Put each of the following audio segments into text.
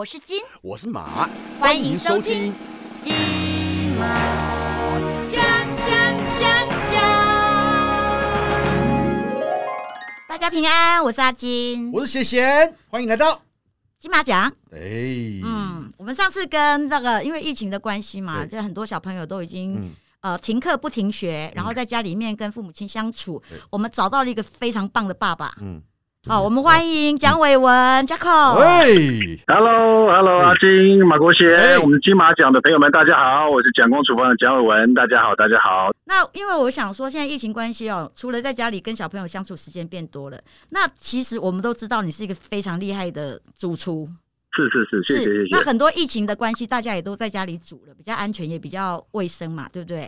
我是金，我是马，欢迎收听。金马奖奖奖奖。大家平安，我是阿金，我是贤贤，欢迎来到金马奖。哎，嗯，我们上次跟那个因为疫情的关系嘛，就很多小朋友都已经、嗯，呃停课不停学，然后在家里面跟父母亲相处对。我们找到了一个非常棒的爸爸。嗯，好，我们欢迎蒋伟文 Jacko。喂，Hello，Hello，哎阿金、马国贤，哎我们金马奖的朋友们，大家好，我是蒋公厨房的蒋伟文，大家好，大家好。那因为我想说，现在疫情关系哦，除了在家里跟小朋友相处时间变多了，那其实我们都知道你是一个非常厉害的主厨，是是是，谢谢谢谢。那很多疫情的关系，大家也都在家里煮了，比较安全，也比较卫生嘛，对不对？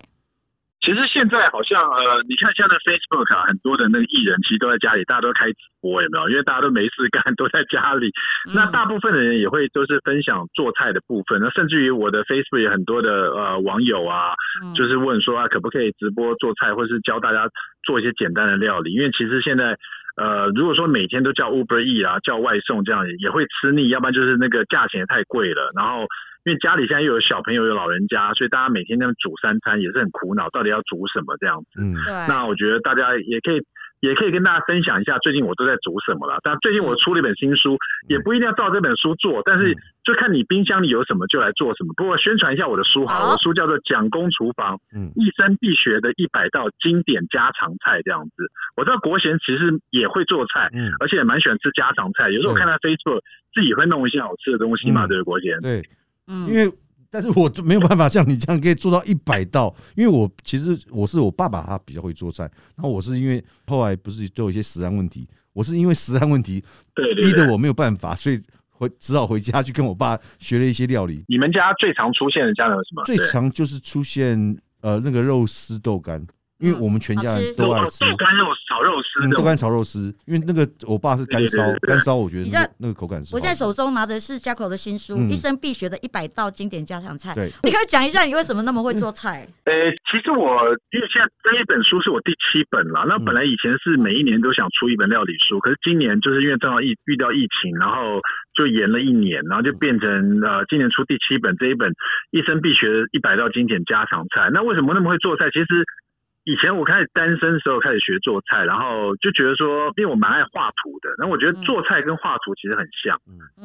其实现在好像呃，你看现在 Facebook 啊，很多的那个艺人其实都在家里，大家都开直播，有没有？因为大家都没事干，都在家里。那嗯大部分的人也会都是分享做菜的部分，那甚至于我的 Facebook 有很多的呃网友啊，嗯就是问说啊，可不可以直播做菜，或是教大家做一些简单的料理？因为其实现在呃，如果说每天都叫 Uber E 啊，叫外送这样也会吃腻，要不然就是那个价钱也太贵了。然后因为家里现在又有小朋友有老人家，所以大家每天那样煮三餐也是很苦恼，到底要煮什么这样子。嗯，对，那我觉得大家也可以。也可以跟大家分享一下，最近我都在煮什么了。但最近我出了一本新书，也不一定要照这本书做，但是就看你冰箱里有什么就来做什么。不过宣传一下我的书好了，我的书叫做《蒋公厨房》，嗯一生必学的一百道经典家常菜这样子。我知道国贤其实也会做菜，嗯，而且也蛮喜欢吃家常菜。有时候我看他 Facebook 自己会弄一些好吃的东西嘛，嗯对不对，国贤？对，嗯因为但是我就没有办法像你这样可以做到一百道，因为我其实我是我爸爸他比较会做菜，然后我是因为后来不是都有一些食安问题，我是因为食安问题。逼得我没有办法，所以回只好回家去跟我爸学了一些料理，你们家最常出现的家常有什么？最常就是出现呃那个肉丝豆干，因为我们全家吃人都爱吃。豆干肉炒肉丝豆干炒肉丝，因为那个我爸是干烧干烧我觉得那个那个口感是。我现在手中拿的是 Jacko 的新书《嗯一生必学的一百道经典家常菜》，对，你可以讲一下你为什么那么会做菜？呃，其实我因为现在这一本书是我第七本了，那本来以前是每一年都想出一本料理书，可是今年就是因为正好疫遇到疫情，然后就延了一年，然后就变成呃今年出第七本这一本一生必学的一百道经典家常菜。那为什么那么会做菜？其实以前我开始单身的时候开始学做菜，然后就觉得说，因为我蛮爱画图的，然后我觉得做菜跟画图其实很像。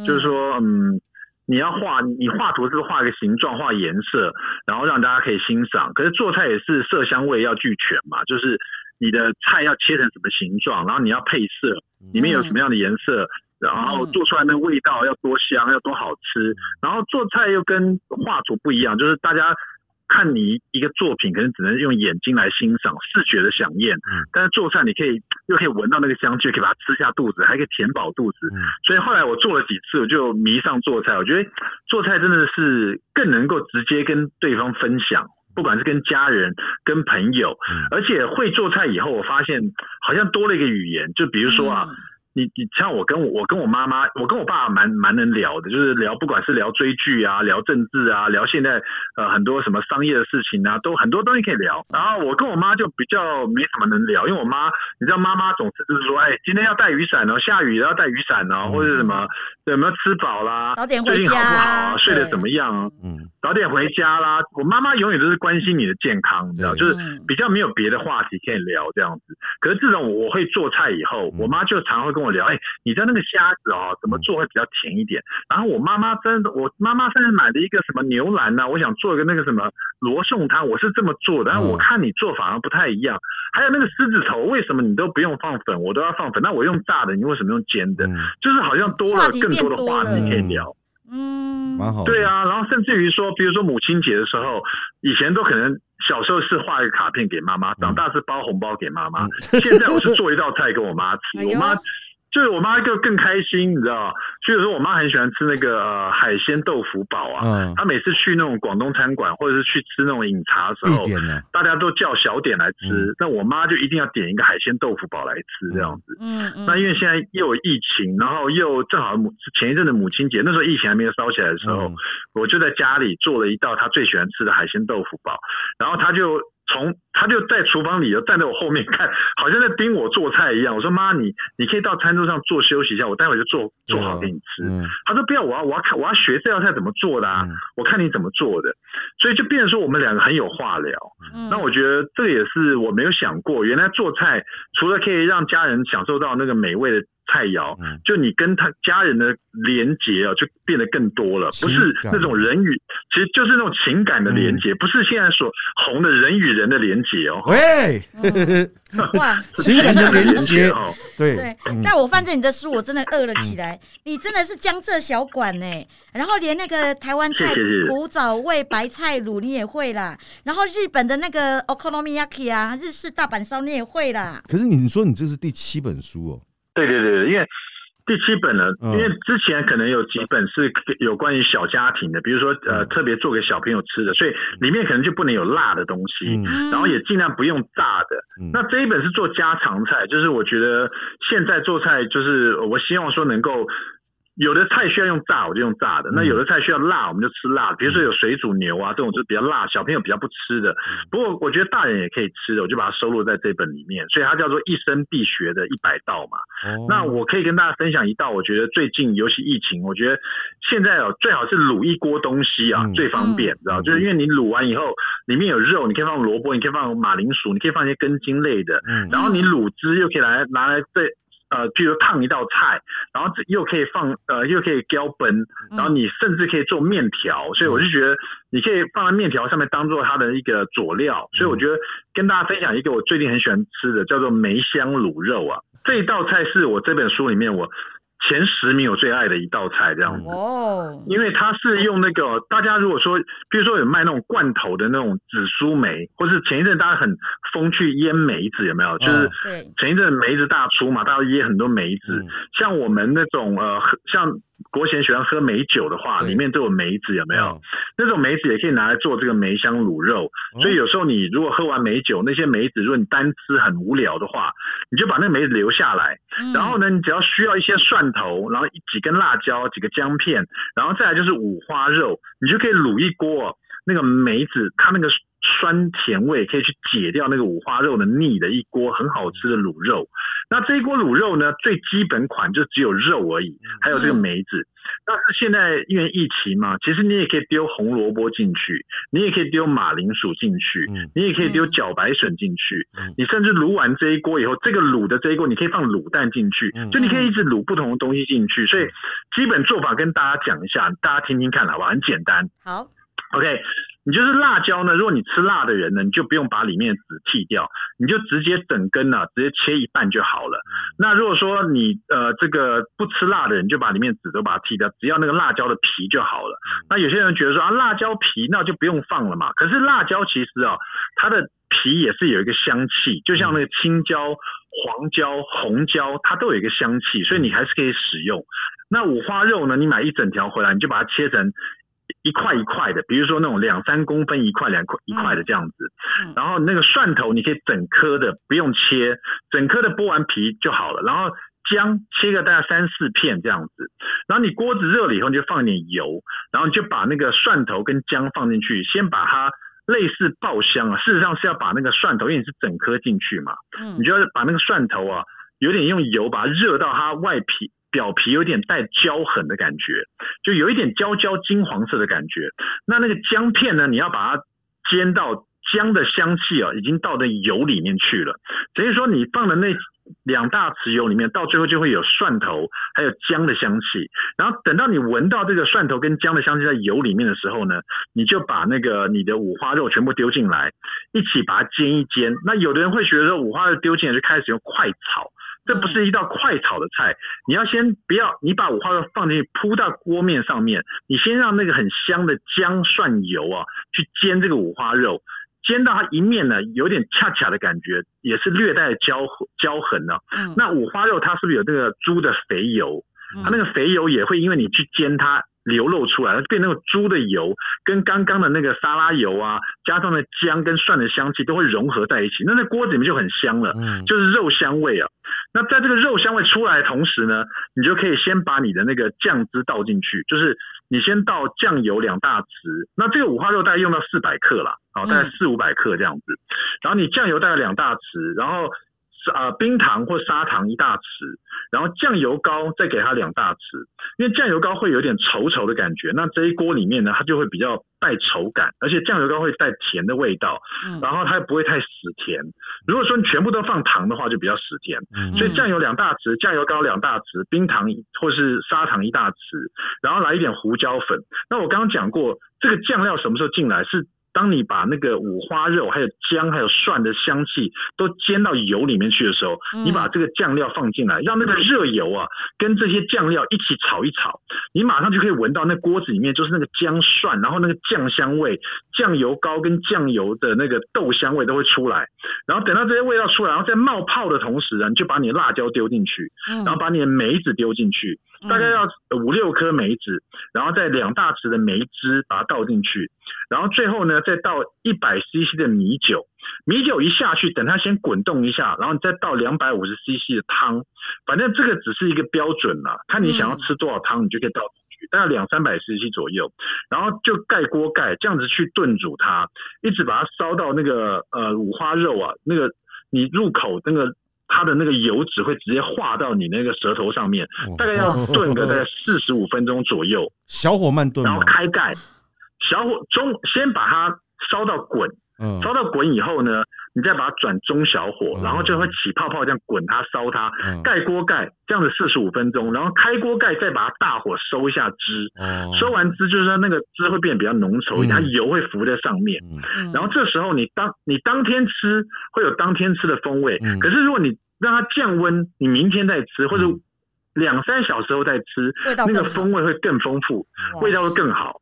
就是说，嗯，你要画，你画图是画一个形状、画颜色，然后让大家可以欣赏。可是做菜也是色香味要俱全嘛，就是你的菜要切成什么形状，然后你要配色，里面有什么样的颜色，然后做出来的味道要多香，要多好吃。然后做菜又跟画图不一样，就是大家。看你一个作品，可能只能用眼睛来欣赏，视觉的享宴。嗯但是做菜，你可以又可以闻到那个香气，可以把它吃下肚子，还可以填饱肚子。嗯所以后来我做了几次，我就迷上做菜。我觉得做菜真的是更能够直接跟对方分享，不管是跟家人、跟朋友，嗯而且会做菜以后，我发现好像多了一个语言，就比如说啊。嗯你你像我跟我我跟我妈妈，我跟我爸蛮蛮能聊的，就是聊不管是聊追剧啊，聊政治啊，聊现在呃很多什么商业的事情啊，都很多东西可以聊。然后我跟我妈就比较没什么能聊，因为我妈你知道妈妈总是就是说，哎，今天要带雨伞哦，下雨要带雨伞哦，或者什么有没有吃饱啦，早点回最近好不好啊，睡得怎么样啊？嗯早点回家啦。我妈妈永远都是关心你的健康，你知道，对就是嗯比较没有别的话题可以聊这样子。可是自从我会做菜以后，嗯我妈就常会跟我聊，哎、你知道那个虾子哦，怎么做会比较甜一点？然后我妈妈真的，我妈妈甚至买了一个什么牛腩呐、我想做一个那个什么罗宋汤，我是这么做的，但是我嗯看你做法好像不太一样。还有那个狮子头，为什么你都不用放粉，我都要放粉？那我用炸的，你为什么用煎的？嗯，就是好像多了更多的话题可以聊。嗯，蛮好。对啊，然后甚至于说，比如说母亲节的时候，以前都可能小时候是画一个卡片给妈妈，长大是包红包给妈妈，现在我是做一道菜给我妈吃哎，我妈。就是我妈就更开心，你知道，所以说我妈很喜欢吃那个、呃、海鲜豆腐煲啊。嗯，她每次去那种广东餐馆，或者是去吃那种饮茶的时候，大家都叫小点来吃嗯，那我妈就一定要点一个海鲜豆腐煲来吃，这样子。嗯嗯，那因为现在又有疫情，然后又正好母前一阵的母亲节，那时候疫情还没有烧起来的时候，嗯。我就在家里做了一道她最喜欢吃的海鲜豆腐煲，然后她就从他就在厨房里头站在我后面看，好像在盯我做菜一样。我说妈，你你可以到餐桌上坐休息一下，我待会就做做好给你吃。嗯他说不要，我要我要看我要学这道菜怎么做的啊，嗯我看你怎么做的。所以就变成说我们两个很有话聊。嗯那我觉得这个也是我没有想过，原来做菜除了可以让家人享受到那个美味的菜肴，嗯。就你跟他家人的连结啊，就变得更多了，不是那种人与，其实就是那种情感的连结，不是现在所红的人与人的连接哦。喂，哇，情感的连接，哦，对。对。嗯，但我翻着你的书，我真的饿了起来。你真的是江浙小馆呢，然后连那个台湾菜古早味白菜卤你也会啦，然后日本的那个 okonomiyaki 啊，日式大阪烧你也会啦。可是你说你这是第七本书哦，对对对，因为第七本呢，嗯因为之前可能有几本是有关于小家庭的，比如说呃嗯特别做给小朋友吃的，所以里面可能就不能有辣的东西。然后也尽量不用炸的。嗯那这一本是做家常菜，就是我觉得现在做菜，就是我希望说能够。有的菜需要用炸，我就用炸的；那嗯有的菜需要辣，我们就吃辣。比如说有水煮牛啊，这种就是比较辣，小朋友比较不吃的。不过我觉得大人也可以吃的，我就把它收录在这本里面，所以它叫做一生必学的一百道嘛。哦那我可以跟大家分享一道，我觉得最近尤其疫情，我觉得现在哦最好是卤一锅东西啊，嗯最方便，知道？嗯就是因为你卤完以后，里面有肉，你可以放萝卜，你可以放马铃薯，你可以放一些根茎类的，嗯然后你卤汁又可以来拿来再呃，譬如烫一道菜，然后这又可以放呃，又可以浇本，然后你甚至可以做面条，所以我就觉得你可以放在面条上面当做它的一个佐料，所以我觉得跟大家分享一个我最近很喜欢吃的，叫做梅香卤肉啊，这一道菜是我这本书里面我前十名我最爱的一道菜，这样子。哦，因为它是用那个，大家如果说，比如说有卖那种罐头的那种紫苏梅，或是前一阵大家很风去腌梅子，有没有？就是前一阵梅子大出嘛，大家腌很多梅子。嗯像我们那种呃，像国贤喜欢喝梅酒的话，对。里面都有梅子，有没有？哦那种梅子也可以拿来做这个梅香卤肉。所以有时候你如果喝完梅酒，那些梅子如果你单吃很无聊的话，你就把那个梅子留下来，嗯。然后呢，你只要需要一些蒜头，然后一几根辣椒，几个姜片，然后再来就是五花肉，你就可以卤一锅那个梅子，它那个酸甜味可以去解掉那个五花肉的腻的一锅很好吃的卤肉。那这一锅卤肉呢，最基本款就只有肉而已，还有这个梅子。但是现在因为疫情嘛，其实你也可以丢红萝卜进去，你也可以丢马铃薯进去，嗯你也可以丢茭白笋进去，嗯你甚至卤完这一锅以后，这个卤的这一锅你可以放卤蛋进去，嗯就你可以一直卤不同的东西进去。所以基本做法跟大家讲一下，大家听听看好不好？很简单。好，OK，你就是辣椒呢，如果你吃辣的人呢，你就不用把里面的籽剔掉，你就直接整根呢、直接切一半就好了。那如果说你呃这个不吃辣的人，就把里面籽都把它剔掉，只要那个辣椒的皮就好了。那有些人觉得说啊辣椒皮那就不用放了嘛，可是辣椒其实啊它的皮也是有一个香气，就像那个青椒、黄椒、红椒，它都有一个香气，所以你还是可以使用。那五花肉呢，你买一整条回来，你就把它切成一块一块的，比如说那种两三公分一块两块一块的这样子。嗯然后那个蒜头你可以整颗的，不用切，整颗的剥完皮就好了。然后姜切个大概三四片这样子。然后你锅子热了以后，你就放一点油，然后你就把那个蒜头跟姜放进去，先把它类似爆香啊。事实上是要把那个蒜头，因为你是整颗进去嘛，嗯你就要把那个蒜头啊，有点用油把它热到它外皮表皮有点带焦痕的感觉，就有一点焦焦金黄色的感觉。那那个姜片呢，你要把它煎到姜的香气啊，已经到那油里面去了。等于说你放的那两大匙油里面，到最后就会有蒜头还有姜的香气。然后等到你闻到这个蒜头跟姜的香气在油里面的时候呢，你就把那个你的五花肉全部丢进来，一起把它煎一煎。那有的人会觉得说五花肉丢进来就开始用快炒。这不是一道快炒的菜，你要先不要，你把五花肉放进去铺到锅面上面，你先让那个很香的姜蒜油啊去煎这个五花肉，煎到它一面呢有点恰恰的感觉，也是略带焦焦痕呢、嗯那五花肉它是不是有那个猪的肥油？它那个肥油也会因为你去煎它，流露出来，它变那个猪的油跟刚刚的那个沙拉油啊，加上的姜跟蒜的香气都会融合在一起，那那锅子里面就很香了，嗯。就是肉香味啊。那在这个肉香味出来的同时呢，你就可以先把你的那个酱汁倒进去，就是你先倒酱油两大匙，那这个五花肉大概用到四百克啦，好，大概嗯。四五百克这样子，然后你酱油大概两大匙，然后呃冰糖或砂糖一大匙，然后酱油膏再给它两大匙，因为酱油膏会有点稠稠的感觉，那这一锅里面呢，它就会比较带稠感，而且酱油膏会带甜的味道，嗯然后它不会太死甜。如果说你全部都放糖的话，就比较死甜。嗯所以酱油两大匙，酱油膏两大匙，冰糖或是砂糖一大匙，然后来一点胡椒粉。那我刚刚讲过，这个酱料什么时候进来？是当你把那个五花肉、还有姜、还有蒜的香气都煎到油里面去的时候，嗯你把这个酱料放进来，让那个热油啊跟这些酱料一起炒一炒，你马上就可以闻到那锅子里面就是那个姜蒜，然后那个酱香味、酱油膏跟酱油的那个豆香味都会出来。然后等到这些味道出来，然后在冒泡的同时啊，你就把你的辣椒丢进去，嗯然后把你的梅子丢进去，大概要五六颗梅子，然后再两大匙的梅汁把它倒进去，然后最后呢再倒一百 CC 的米酒，米酒一下去，等它先滚动一下，然后你再倒两百五十 CC 的汤，反正这个只是一个标准啦，看你想要吃多少汤，你就可以倒进去，大概两三百 CC 左右，然后就盖锅盖，这样子去炖煮它，一直把它烧到那个呃五花肉啊，那个你入口那个。它的那个油脂会直接化到你那个舌头上面，大概要炖个大概四十五分钟左右，小火慢炖然后？开盖，小火中先把它烧到滚，嗯。烧到滚以后呢，你再把它转中小火嗯，然后就会起泡泡，这样滚它烧它，嗯。盖锅盖，这样子四十五分钟，然后开锅盖再把它大火收一下汁，哦。收完汁就是说那个汁会变得比较浓稠一点，嗯。它油会浮在上面。然后这时候你当你当天吃会有当天吃的风味，嗯。可是如果你让它降温，你明天再吃或者嗯。两三小时后再吃，味道那个风味会更丰富，味道会更好。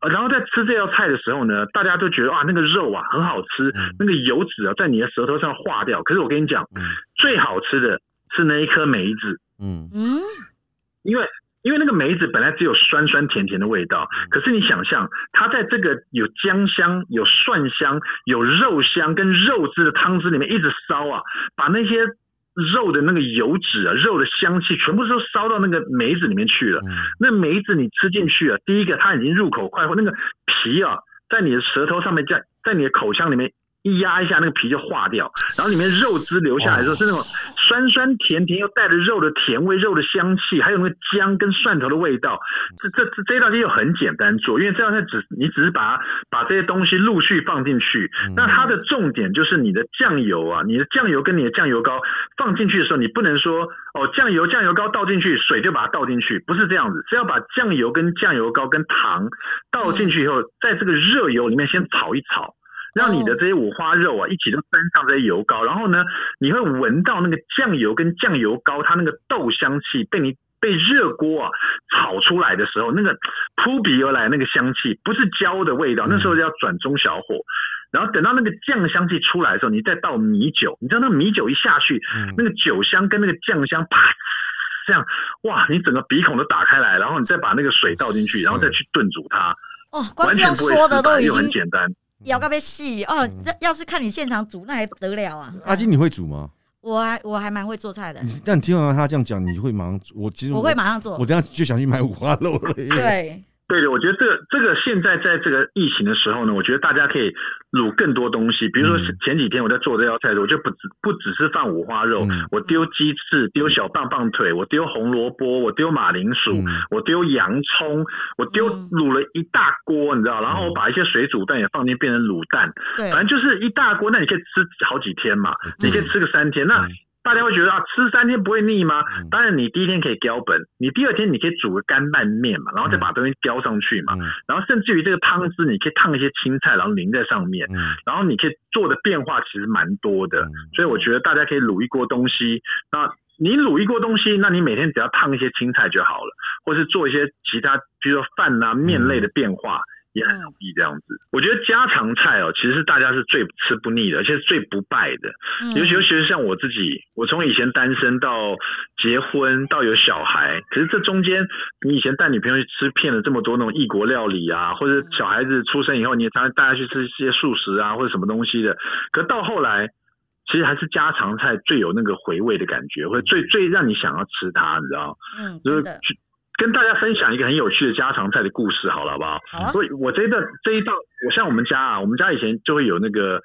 呃然后在吃这道菜的时候呢，大家都觉得啊，那个肉啊很好吃，嗯那个油脂啊在你的舌头上化掉。可是我跟你讲，嗯最好吃的是那一颗梅子，嗯嗯因为因为那个梅子本来只有酸酸甜甜的味道，可是你想象它在这个有姜香、有蒜香、有肉香跟肉汁的汤汁里面一直烧啊，把那些肉的那个油脂啊、肉的香气全部都烧到那个梅子里面去了。嗯那梅子你吃进去啊，第一个它已经入口快活，那个皮啊在你的舌头上面在在你的口腔里面一压一下，那个皮就化掉，然后里面肉汁流下来的时候是那种酸酸甜甜又带着肉的甜味、肉的香气，还有那个姜跟蒜头的味道。这这这这道菜又很简单做，因为这道菜只你只是把把这些东西陆续放进去，那它的重点就是你的酱油啊，你的酱油跟你的酱油膏放进去的时候，你不能说哦酱油酱油膏倒进去，水就把它倒进去，不是这样子，是要把酱油跟酱油膏跟糖倒进去以后，在这个热油里面先炒一炒。让你的这些五花肉啊一起都沾上这些油膏，然后呢，你会闻到那个酱油跟酱油膏它那个豆香气被你被热锅啊炒出来的时候，那个扑鼻而来那个香气，不是焦的味道，那时候要转中小火。然后等到那个酱香气出来的时候，你再倒米酒，你知道那个米酒一下去，嗯那个酒香跟那个酱香啪，这样哇，你整个鼻孔都打开来，然后你再把那个水倒进去，然后再去炖煮它，哦，光是用完全不会说的都已失败又很简单。咬个被细哦这。要要是看你现场煮，那还得了啊！阿金你会煮吗？我还我还蛮会做菜的，但你听完他这样讲，你会马上我其实我会马上做我。等一下就想去买五花肉了耶。对，对的，我觉得这个这个现在在这个疫情的时候呢，我觉得大家可以卤更多东西。比如说嗯。前几天我在做这道菜的时候，我就不只不只是放五花肉，嗯。我丢鸡翅，丢小棒棒腿，我丢红萝卜，我丢马铃薯，嗯。我丢洋葱，我丢嗯。卤了一大锅，你知道，然后嗯。我把一些水煮蛋也放进去变成卤蛋，对，反正就是一大锅，那你可以吃好几天嘛，你可以吃个三天，那嗯。大家会觉得啊，吃三天不会腻吗？嗯？当然，你第一天可以浇本，你第二天你可以煮个干拌面嘛，然后再把东西浇上去嘛，嗯。然后甚至于这个汤汁，你可以烫一些青菜，然后淋在上面，嗯。然后你可以做的变化其实蛮多的，嗯。所以我觉得大家可以卤一锅东西，那你卤一锅东西，那你每天只要烫一些青菜就好了，或是做一些其他，比如说饭啊、面类的变化。也很容易这样子。我觉得家常菜哦，其实是大家是最吃不腻的，而且是最不败的。嗯尤其尤其是像我自己，我从以前单身到结婚到有小孩，可是这中间你以前带女朋友去吃遍了这么多那种异国料理啊，或者小孩子出生以后，你也常常带他去吃一些素食啊或者什么东西的，可到后来。其实还是家常菜最有那个回味的感觉，或者最最让你想要吃它，你知道？嗯，就是跟大家分享一个很有趣的家常菜的故事，好了，好不好？好啊，所以我这一道这一道，我像我们家啊，我们家以前就会有那个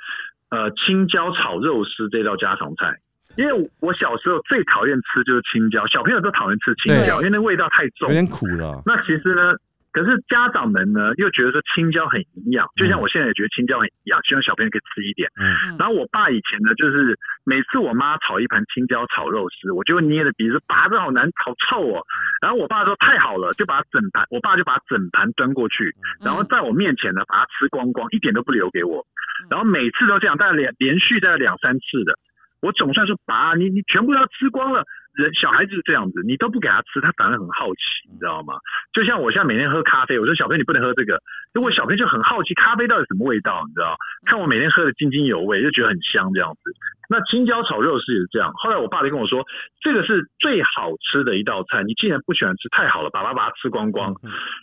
呃青椒炒肉丝这道家常菜。因为我小时候最讨厌吃就是青椒，小朋友都讨厌吃青椒，因为那味道太重有。点苦了。那其实呢，可是家长们呢又觉得说青椒很营养，就像我现在也觉得青椒很营养，希望小朋友可以吃一点。然后我爸以前呢，就是每次我妈炒一盘青椒炒肉丝，我就会捏着鼻子，拔这好难，好臭哦。然后我爸说太好了，就把整盘，我爸就把整盘端过去，然后在我面前呢把它吃光光，一点都不留给我。然后每次都这样，大概连连续大概两三次的，我总算是拔，你你全部要吃光了。人小孩子是这样子，你都不给他吃，他反而很好奇，你知道吗？就像我现在每天喝咖啡，我说小朋友你不能喝这个，如果小朋友就很好奇咖啡到底什么味道，你知道？看我每天喝的津津有味，就觉得很香这样子。那青椒炒肉丝也是这样。后来我爸就跟我说，这个是最好吃的一道菜，你既然不喜欢吃，太好了，爸爸把它吃光光。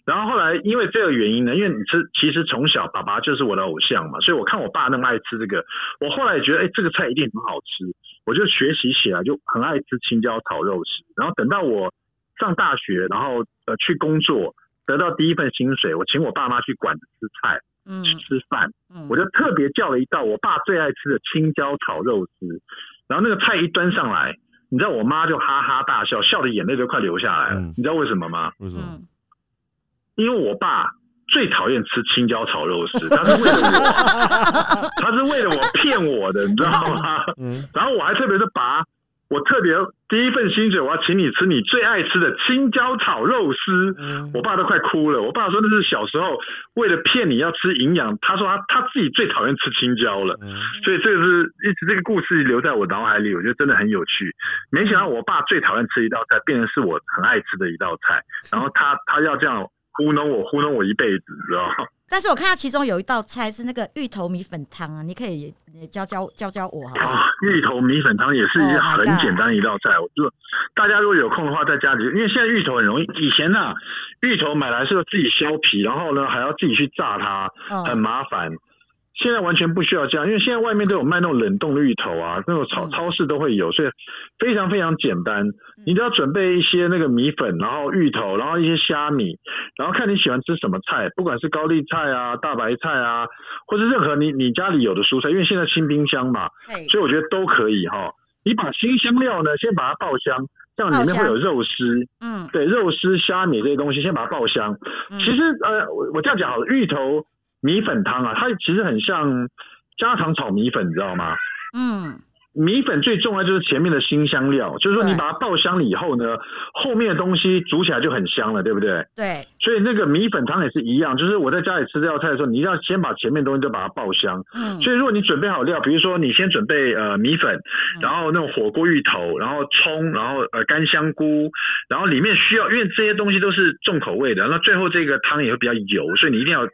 然后后来因为这个原因呢，因为你吃，其实从小爸爸就是我的偶像嘛，所以我看我爸那么爱吃这个，我后来也觉得，哎，这个菜一定很好吃，我就学习起来，就很爱吃青椒炒肉丝。然后等到我上大学，然后呃去工作，得到第一份薪水，我请我爸妈去馆子吃菜、嗯吃饭，嗯，我就特别叫了一道我爸最爱吃的青椒炒肉丝，然后那个菜一端上来，你知道我妈就哈哈大笑，笑的眼泪都快流下来了。嗯你知道为什么吗？为什么？嗯因为我爸最讨厌吃青椒炒肉丝，他是为了我，他是为了我骗我的，你知道吗？嗯，然后我还特别是把，我特别第一份薪水，我要请你吃你最爱吃的青椒炒肉丝。嗯我爸都快哭了。我爸说那是小时候为了骗你要吃营养，他说他他自己最讨厌吃青椒了。嗯所以这个是一直这个故事留在我脑海里，我觉得真的很有趣。没想到我爸最讨厌吃一道菜，变成是我很爱吃的一道菜，然后他他要这样糊弄我，糊弄我一辈子，你知道吗？但是我看到其中有一道菜是那个芋头米粉汤啊，你可以也教教教教我好不好？啊，芋头米粉汤也是一 Oh 个很简单一道菜。我就大家如果有空的话，在家里，因为现在芋头很容易，以前啊、芋头买来是要自己削皮，然后呢还要自己去炸它，很嗯麻烦。现在完全不需要这样，因为现在外面都有卖那种冷冻的芋头啊，那种超嗯超市都会有，所以非常非常简单。你只要准备一些那个米粉，然后芋头，然后一些虾米，然后看你喜欢吃什么菜，不管是高丽菜啊、大白菜啊，或是任何你你家里有的蔬菜，因为现在清冰箱嘛，所以我觉得都可以哈。你把新香料呢，先把它爆香，这样里面会有肉丝，嗯对，肉丝、虾米这些东西，先把它爆香。嗯其实呃，我我这样讲好了，芋头米粉汤啊，它其实很像家常炒米粉，你知道吗？嗯米粉最重要就是前面的新香料，就是说你把它爆香了以后呢，后面的东西煮起来就很香了，对不对？对，所以那个米粉汤也是一样，就是我在家里吃这道菜的时候，你一定要先把前面的东西都把它爆香。嗯所以如果你准备好料，比如说你先准备呃米粉，然后那种火锅芋头，然后葱，然后呃干香菇，然后里面需要，因为这些东西都是重口味的，那最后这个汤也会比较油，所以你一定要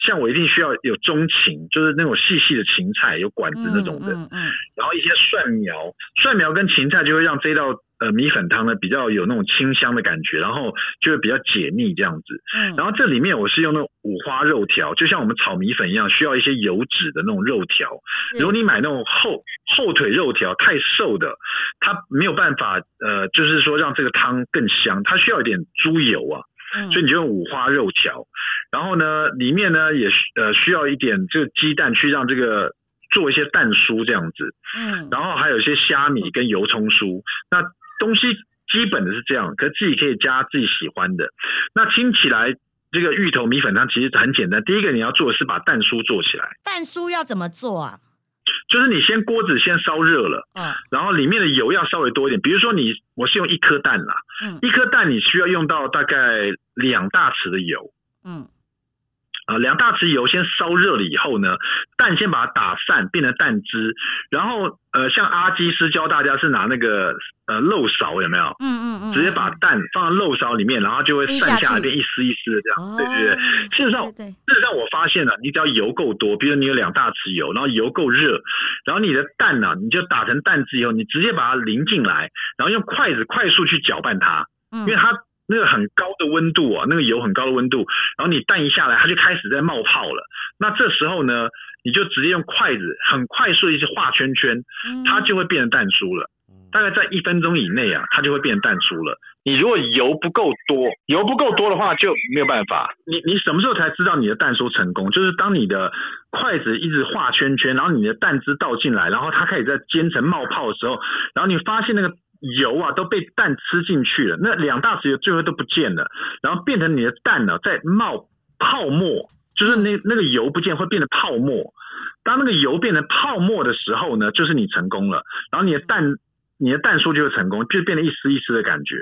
像我一定需要有中芹，就是那种细细的芹菜，有管子那种的，嗯嗯然后一些蒜苗，蒜苗跟芹菜就会让这道呃米粉汤呢比较有那种清香的感觉，然后就会比较解腻这样子。嗯，然后这里面我是用那种五花肉条，就像我们炒米粉一样，需要一些油脂的那种肉条。是如果你买那种后后腿肉条太瘦的，它没有办法呃，就是说让这个汤更香，它需要一点猪油啊，嗯所以你就用五花肉条。然后呢，里面呢也需呃需要一点这个鸡蛋去让这个做一些蛋酥这样子。嗯然后还有一些虾米跟油葱酥。那东西基本的是这样，可自己可以加自己喜欢的。那听起来这个芋头米粉汤其实很简单。第一个你要做的是把蛋酥做起来，蛋酥要怎么做啊？就是你先锅子先烧热了，嗯然后里面的油要稍微多一点。比如说你我是用一颗蛋啦，嗯一颗蛋你需要用到大概两大匙的油。嗯啊，两大匙油先烧热了以后呢，蛋先把它打散，变成蛋汁，然后呃，像阿基师教大家是拿那个呃漏勺有没有？嗯嗯嗯，直接把蛋放在漏勺里面，然后就会散下来，变一丝一丝的这样。哦对对对，事实上对对，事实上，我发现了，你只要油够多，比如你有两大匙油，然后油够热，然后你的蛋呢、你就打成蛋汁以后，你直接把它淋进来，然后用筷子快速去搅拌它，嗯因为它那个很高的温度啊，那个油很高的温度，然后你蛋一下来，它就开始在冒泡了。那这时候呢，你就直接用筷子很快速的一些画圈圈，嗯它就会变成蛋酥了。大概在一分钟以内啊，它就会变成蛋酥了。你如果油不够多，油不够多的话就没有办法。你你什么时候才知道你的蛋酥成功？就是当你的筷子一直画圈圈，然后你的蛋汁倒进来，然后它开始在煎成冒泡的时候，然后你发现那个油啊都被蛋吃进去了，那两大匙油最后都不见了，然后变成你的蛋呢、在冒泡沫，就是那那个油不见会变成泡沫。当那个油变成泡沫的时候呢，就是你成功了，然后你的蛋。你的蛋酥就会成功，就变得一丝一丝的感觉，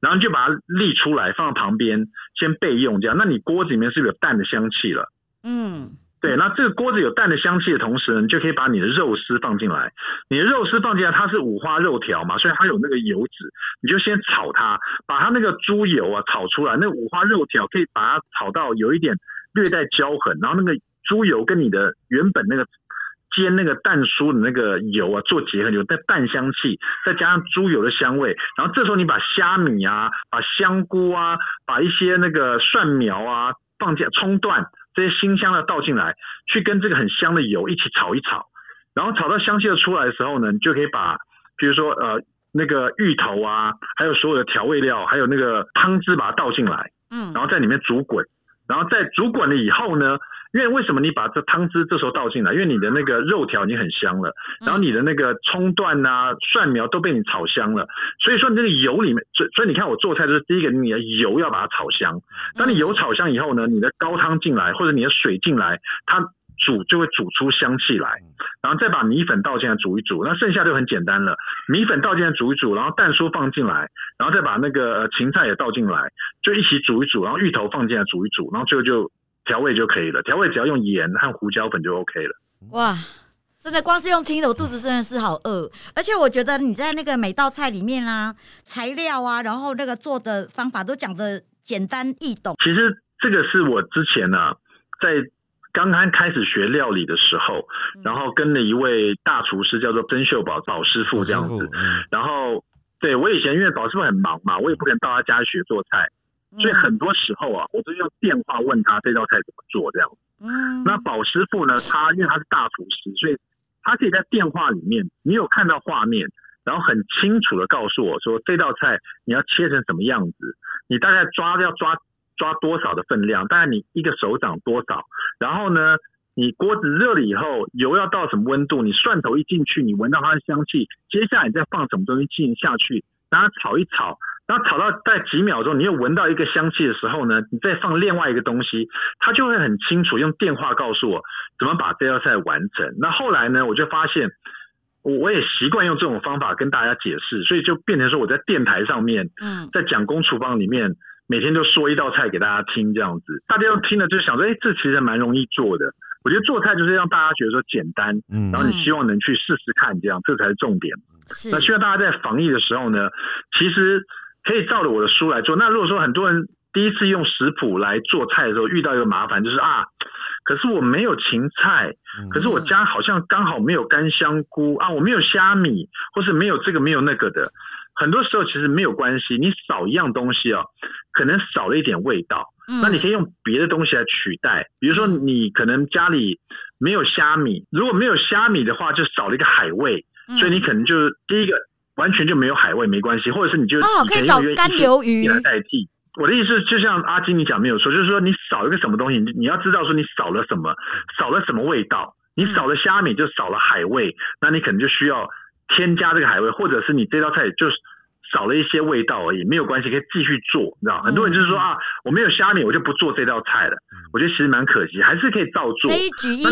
然后就把它沥出来，放在旁边先备用，这样，那你锅子里面是不是有蛋的香气了？嗯对，那这个锅子有蛋的香气的同时，你就可以把你的肉丝放进来。你的肉丝放进来，它是五花肉条嘛，所以它有那个油脂，你就先炒它，把它那个猪油啊炒出来。那五花肉条可以把它炒到有一点略带焦痕，然后那个猪油跟你的原本那个煎那个蛋酥的那个油啊做结合，有带蛋香气，再加上猪油的香味，然后这时候你把虾米啊、把香菇啊、把一些那个蒜苗啊放进葱段这些新香的倒进来，去跟这个很香的油一起炒一炒，然后炒到香气的出来的时候呢，你就可以把比如说呃那个芋头啊，还有所有的调味料，还有那个汤汁把它倒进来，嗯。然后在里面煮滚，然后在煮滚了以后呢，因为为什么你把这汤汁这时候倒进来？因为你的那个肉条已经很香了，然后你的那个葱段啊、蒜苗都被你炒香了，所以说你这个油里面，所以所以你看我做菜就是第一个，你的油要把它炒香，当你油炒香以后呢，你的高汤进来或者你的水进来，它煮就会煮出香气来，然后再把米粉倒进来煮一煮，那剩下就很简单了，米粉倒进来煮一煮，然后蛋酥放进来，然后再把那个呃芹菜也倒进来，就一起煮一煮，然后芋头放进来煮一煮，然后最后就调味就可以了，调味只要用盐和胡椒粉就 OK 了。哇，真的光是用听的，我肚子真的是好饿。而且我觉得你在那个每道菜里面啊，材料啊，然后那个做的方法都讲的简单易懂。其实这个是我之前呢、在刚刚开始学料理的时候，然后跟了一位大厨师叫做曾秀宝宝师傅这样子，嗯然后对我以前因为宝师傅很忙嘛，我也不可能到他家学做菜，所以很多时候啊，我都用电话问他这道菜怎么做这样。嗯那宝师傅呢，他因为他是大厨师，所以他可以在电话里面，你有看到画面，然后很清楚的告诉我说这道菜你要切成什么样子，你大概抓要抓抓多少的分量，大概你一个手掌多少，然后呢，你锅子热了以后，油要到什么温度，你蒜头一进去，你闻到它的香气，接下来你再放什么东西进下去，让它炒一炒。然后炒到在几秒钟，你又闻到一个香气的时候呢，你再放另外一个东西，他就会很清楚用电话告诉我怎么把这道菜完成。那后来呢，我就发现我我也习惯用这种方法跟大家解释，所以就变成说我在电台上面，嗯在讲工厨房里面，每天都说一道菜给大家听，这样子，大家都听了就想说，哎，这其实蛮容易做的。我觉得做菜就是让大家觉得说简单，嗯然后你希望能去试试看，这样这才是重点。那希望大家在防疫的时候呢，其实可以照着我的书来做。那如果说很多人第一次用食谱来做菜的时候，遇到一个麻烦就是啊，可是我没有芹菜，嗯可是我家好像刚好没有干香菇啊，我没有虾米，或是没有这个没有那个的。很多时候其实没有关系，你少一样东西哦，可能少了一点味道。嗯那你可以用别的东西来取代，比如说你可能家里没有虾米，如果没有虾米的话，就少了一个海味，嗯所以你可能就是第一个完全就没有海味没关系，或者是你就可以找干用鱿鱼来代替。我的意思就像阿金你讲没有错，就是说你少一个什么东西，你你要知道说你少了什么，少了什么味道，你少了虾米就少了海味，那你可能就需要添加这个海味，或者是你这道菜就是少了一些味道而已，没有关系，可以继续做，你知道？很多人就是说啊，我没有虾米，我就不做这道菜了。我觉得其实蛮可惜，还是可以照做那一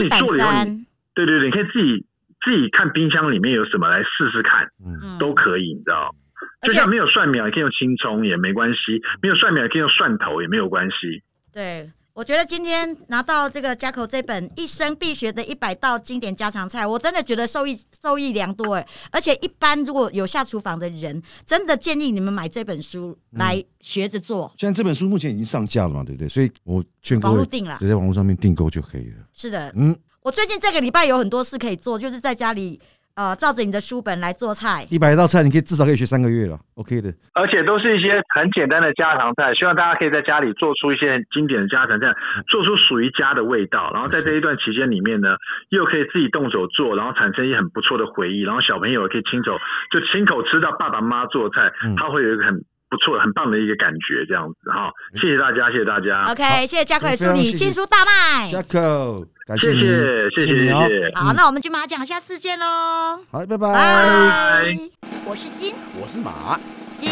反你做了以后三，对对对，你可以自己自己看冰箱里面有什么来试试看，嗯嗯都可以，你知道？就像没有蒜苗也可以用青葱也没关系，没有蒜苗也可以用蒜头也没有关系。对。我觉得今天拿到这个家口这本一生必学的一百道经典家常菜，我真的觉得受益受益良多哎！而且一般如果有下厨房的人，真的建议你们买这本书来学着做。现在这本书目前已经上架了嘛，对不对？所以我劝各位网络订了，直接网络上面订购就可以了。是的，嗯，我最近这个礼拜有很多事可以做，就是在家里。呃，照着你的书本来做菜，一百道菜，你可以至少可以学三个月了，OK 的。而且都是一些很简单的家常菜，希望大家可以在家里做出一些经典的家常菜，做出属于家的味道。然后在这一段期间里面呢，又可以自己动手做，然后产生一些很不错的回忆。然后小朋友也可以亲手就亲口吃到爸爸妈妈做菜，他会有一个很不错、很棒的一个感觉。这样子哈，谢谢大家，谢谢大家。OK，谢谢加快书，你新书大卖。嘉克。谢谢谢谢谢谢，好，那我们金马讲下次见喽。好，拜拜。我是金，我是马，金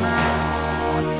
马。